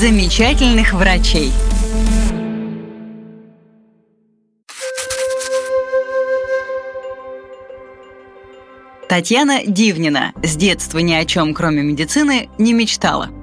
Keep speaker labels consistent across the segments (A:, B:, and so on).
A: замечательных врачей. Татьяна Дивнина с детства ни о чем, кроме медицины, не мечтала –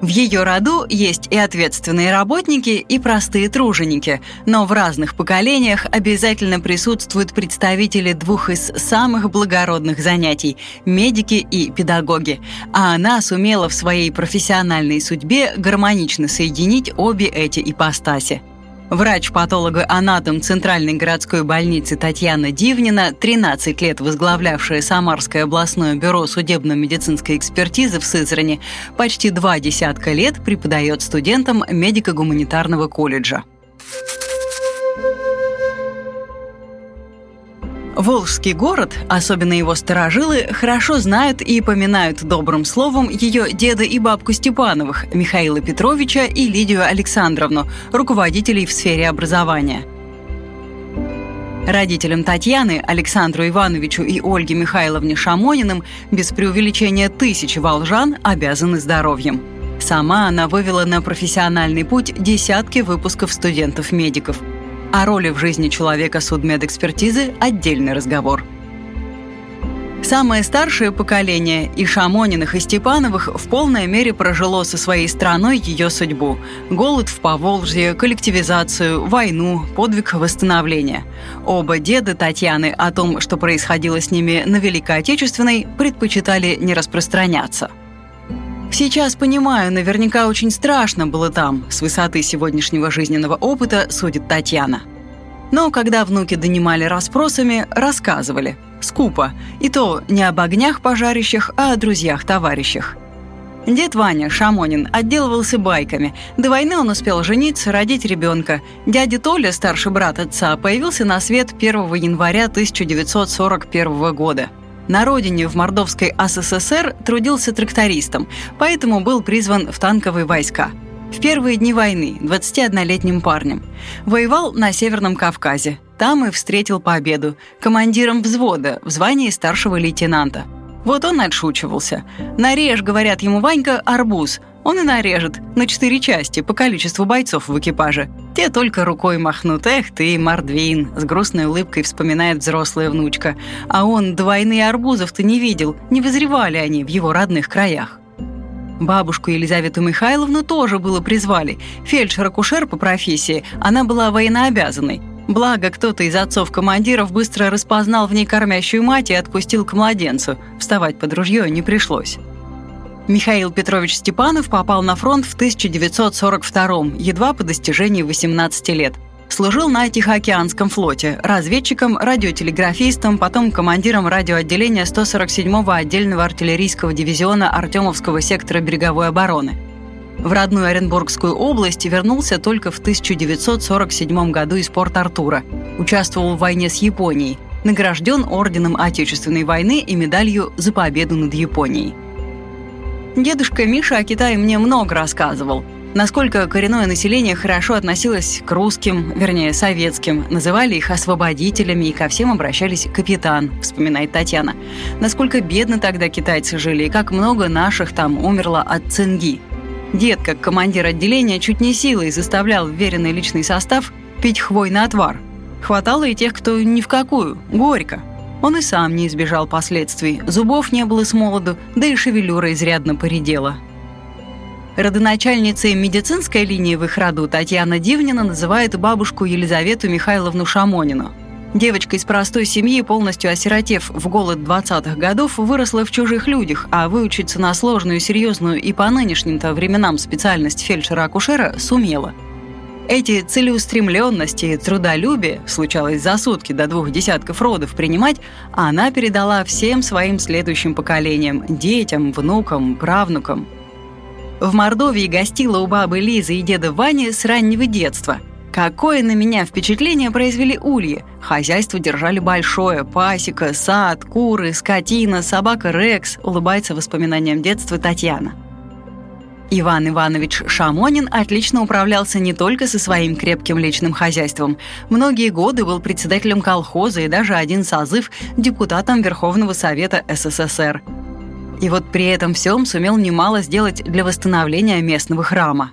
A: в ее роду есть и ответственные работники, и простые труженики, но в разных поколениях обязательно присутствуют представители двух из самых благородных занятий – медики и педагоги. А она сумела в своей профессиональной судьбе гармонично соединить обе эти ипостаси. Врач-патолога-анатом Центральной городской больницы Татьяна Дивнина, 13 лет возглавлявшая Самарское областное бюро судебно-медицинской экспертизы в Сызрани, почти два десятка лет преподает студентам медико-гуманитарного колледжа. Волжский город, особенно его сторожилы, хорошо знают и поминают добрым словом ее деда и бабку Степановых, Михаила Петровича и Лидию Александровну, руководителей в сфере образования. Родителям Татьяны, Александру Ивановичу и Ольге Михайловне Шамониным без преувеличения тысячи волжан обязаны здоровьем. Сама она вывела на профессиональный путь десятки выпусков студентов-медиков – о роли в жизни человека судмедэкспертизы – отдельный разговор. Самое старшее поколение и Шамониных, и Степановых в полной мере прожило со своей страной ее судьбу. Голод в Поволжье, коллективизацию, войну, подвиг восстановления. Оба деда Татьяны о том, что происходило с ними на Великой Отечественной, предпочитали не распространяться – Сейчас понимаю, наверняка очень страшно было там, с высоты сегодняшнего жизненного опыта, судит Татьяна. Но когда внуки донимали расспросами, рассказывали. Скупо. И то не об огнях пожарищах, а о друзьях-товарищах. Дед Ваня Шамонин отделывался байками. До войны он успел жениться, родить ребенка. Дядя Толя, старший брат отца, появился на свет 1 января 1941 года. На родине в Мордовской СССР трудился трактористом, поэтому был призван в танковые войска. В первые дни войны 21-летним парнем. Воевал на Северном Кавказе. Там и встретил победу. Командиром взвода в звании старшего лейтенанта. Вот он отшучивался. «Нарежь», — говорят ему Ванька, — «арбуз». Он и нарежет на четыре части по количеству бойцов в экипаже. Те только рукой махнут. Эх ты, Мордвин, с грустной улыбкой вспоминает взрослая внучка. А он двойные арбузов-то не видел, не вызревали они в его родных краях. Бабушку Елизавету Михайловну тоже было призвали. Фельдшер-акушер по профессии, она была военнообязанной. Благо, кто-то из отцов-командиров быстро распознал в ней кормящую мать и отпустил к младенцу. Вставать под ружье не пришлось. Михаил Петрович Степанов попал на фронт в 1942 едва по достижении 18 лет. Служил на Тихоокеанском флоте, разведчиком, радиотелеграфистом, потом командиром радиоотделения 147-го отдельного артиллерийского дивизиона Артемовского сектора береговой обороны. В родную Оренбургскую область вернулся только в 1947 году из Порт-Артура. Участвовал в войне с Японией. Награжден Орденом Отечественной войны и медалью «За победу над Японией». Дедушка Миша о Китае мне много рассказывал. Насколько коренное население хорошо относилось к русским, вернее, советским, называли их освободителями и ко всем обращались капитан, вспоминает Татьяна. Насколько бедно тогда китайцы жили и как много наших там умерло от цинги. Дед, как командир отделения, чуть не силой заставлял вверенный личный состав пить хвойный отвар. Хватало и тех, кто ни в какую, горько. Он и сам не избежал последствий. Зубов не было с молоду, да и шевелюра изрядно поредела. Родоначальницей медицинской линии в их роду Татьяна Дивнина называет бабушку Елизавету Михайловну Шамонину. Девочка из простой семьи, полностью осиротев в голод 20-х годов, выросла в чужих людях, а выучиться на сложную, серьезную и по нынешним-то временам специальность фельдшера-акушера сумела – эти целеустремленности и трудолюбие, случалось за сутки до двух десятков родов принимать, она передала всем своим следующим поколениям, детям, внукам, правнукам. В Мордовии гостила у бабы Лизы и деда Вани с раннего детства. Какое на меня впечатление произвели ульи. Хозяйство держали большое. Пасека, сад, куры, скотина, собака Рекс, улыбается воспоминаниям детства Татьяна. Иван Иванович Шамонин отлично управлялся не только со своим крепким личным хозяйством. Многие годы был председателем колхоза и даже один созыв депутатом Верховного Совета СССР. И вот при этом всем сумел немало сделать для восстановления местного храма.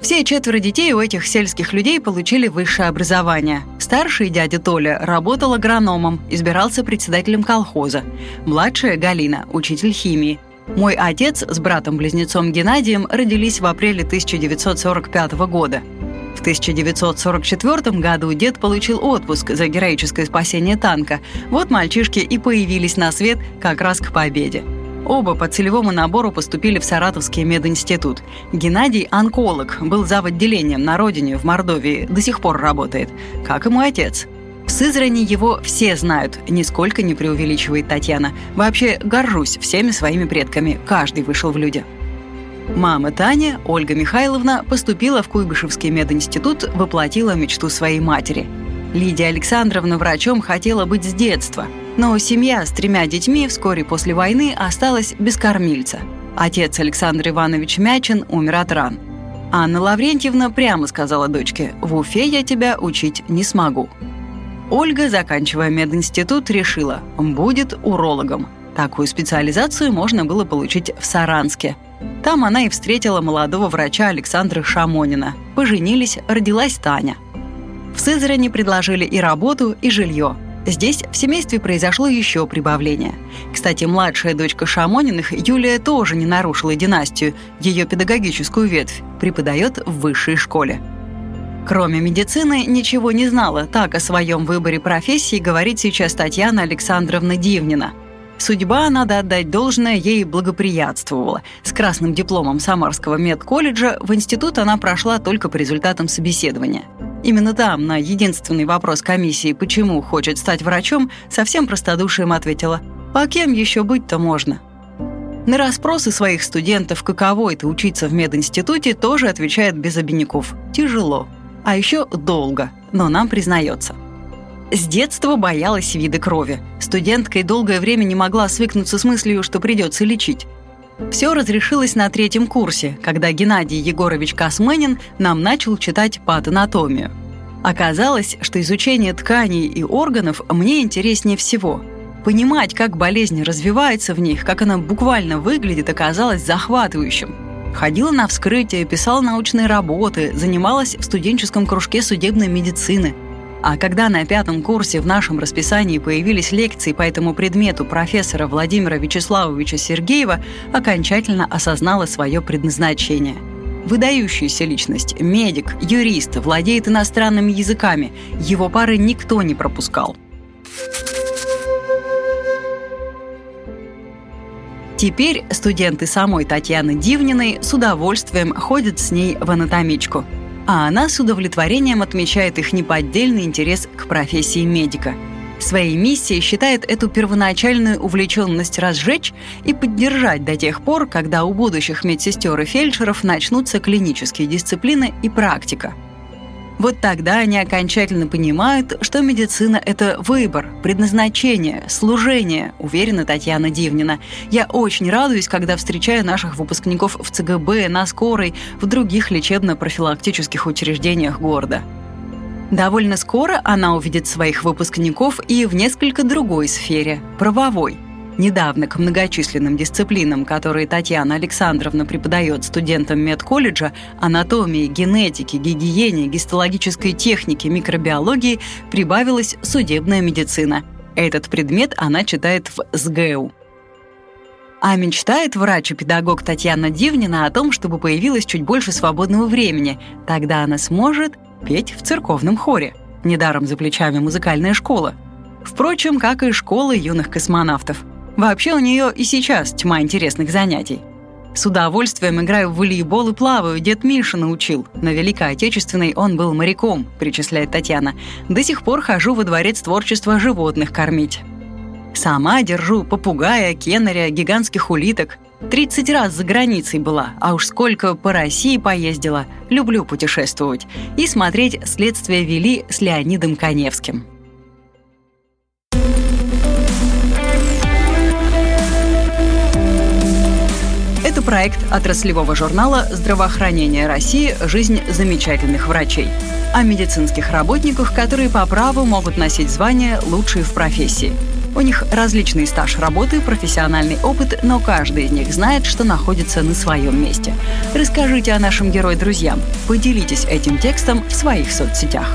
A: Все четверо детей у этих сельских людей получили высшее образование. Старший дядя Толя работал агрономом, избирался председателем колхоза. Младшая Галина – учитель химии. Мой отец с братом-близнецом Геннадием родились в апреле 1945 года. В 1944 году дед получил отпуск за героическое спасение танка. Вот мальчишки и появились на свет как раз к победе. Оба по целевому набору поступили в Саратовский мединститут. Геннадий – онколог, был зав. отделением на родине в Мордовии, до сих пор работает, как и мой отец. Сызрани его все знают, нисколько не преувеличивает Татьяна. Вообще горжусь всеми своими предками, каждый вышел в люди. Мама Таня, Ольга Михайловна, поступила в Куйбышевский мединститут, воплотила мечту своей матери. Лидия Александровна врачом хотела быть с детства – но семья с тремя детьми вскоре после войны осталась без кормильца. Отец Александр Иванович Мячин умер от ран. Анна Лаврентьевна прямо сказала дочке, «В Уфе я тебя учить не смогу». Ольга, заканчивая мединститут, решила, будет урологом. Такую специализацию можно было получить в Саранске. Там она и встретила молодого врача Александра Шамонина. Поженились, родилась Таня. В Сызрани предложили и работу, и жилье. Здесь в семействе произошло еще прибавление. Кстати, младшая дочка Шамониных, Юлия, тоже не нарушила династию, ее педагогическую ветвь, преподает в высшей школе. Кроме медицины, ничего не знала, так о своем выборе профессии говорит сейчас Татьяна Александровна Дивнина. Судьба, надо отдать должное, ей благоприятствовала. С красным дипломом Самарского медколледжа в институт она прошла только по результатам собеседования – Именно там, на единственный вопрос комиссии, почему хочет стать врачом, совсем простодушием ответила «А кем еще быть-то можно?» На расспросы своих студентов, каково это учиться в мединституте, тоже отвечает без обиняков. Тяжело. А еще долго, но нам признается. С детства боялась вида крови. Студенткой долгое время не могла свыкнуться с мыслью, что придется лечить. Все разрешилось на третьем курсе, когда Геннадий Егорович Космынин нам начал читать патанатомию. Оказалось, что изучение тканей и органов мне интереснее всего. Понимать, как болезнь развивается в них, как она буквально выглядит, оказалось захватывающим. Ходила на вскрытие, писала научные работы, занималась в студенческом кружке судебной медицины – а когда на пятом курсе в нашем расписании появились лекции по этому предмету профессора Владимира Вячеславовича Сергеева, окончательно осознала свое предназначение. Выдающаяся личность, медик, юрист, владеет иностранными языками. Его пары никто не пропускал. Теперь студенты самой Татьяны Дивниной с удовольствием ходят с ней в анатомичку – а она с удовлетворением отмечает их неподдельный интерес к профессии медика. Своей миссией считает эту первоначальную увлеченность разжечь и поддержать до тех пор, когда у будущих медсестер и фельдшеров начнутся клинические дисциплины и практика – вот тогда они окончательно понимают, что медицина – это выбор, предназначение, служение, уверена Татьяна Дивнина. Я очень радуюсь, когда встречаю наших выпускников в ЦГБ, на скорой, в других лечебно-профилактических учреждениях города. Довольно скоро она увидит своих выпускников и в несколько другой сфере – правовой – Недавно к многочисленным дисциплинам, которые Татьяна Александровна преподает студентам медколледжа, анатомии, генетики, гигиене, гистологической технике, микробиологии, прибавилась судебная медицина. Этот предмет она читает в СГУ. А мечтает врач и педагог Татьяна Дивнина о том, чтобы появилось чуть больше свободного времени. Тогда она сможет петь в церковном хоре. Недаром за плечами музыкальная школа. Впрочем, как и школа юных космонавтов – Вообще у нее и сейчас тьма интересных занятий. С удовольствием играю в волейбол и плаваю, дед Миша научил. На Великой Отечественной он был моряком, причисляет Татьяна. До сих пор хожу во дворец творчества животных кормить. Сама держу попугая, кеннеря, гигантских улиток. 30 раз за границей была, а уж сколько по России поездила. Люблю путешествовать. И смотреть «Следствие вели» с Леонидом Коневским. Проект отраслевого журнала «Здравоохранение России. Жизнь замечательных врачей» о медицинских работниках, которые по праву могут носить звание «лучшие в профессии». У них различный стаж работы, профессиональный опыт, но каждый из них знает, что находится на своем месте. Расскажите о нашем герое друзьям. Поделитесь этим текстом в своих соцсетях.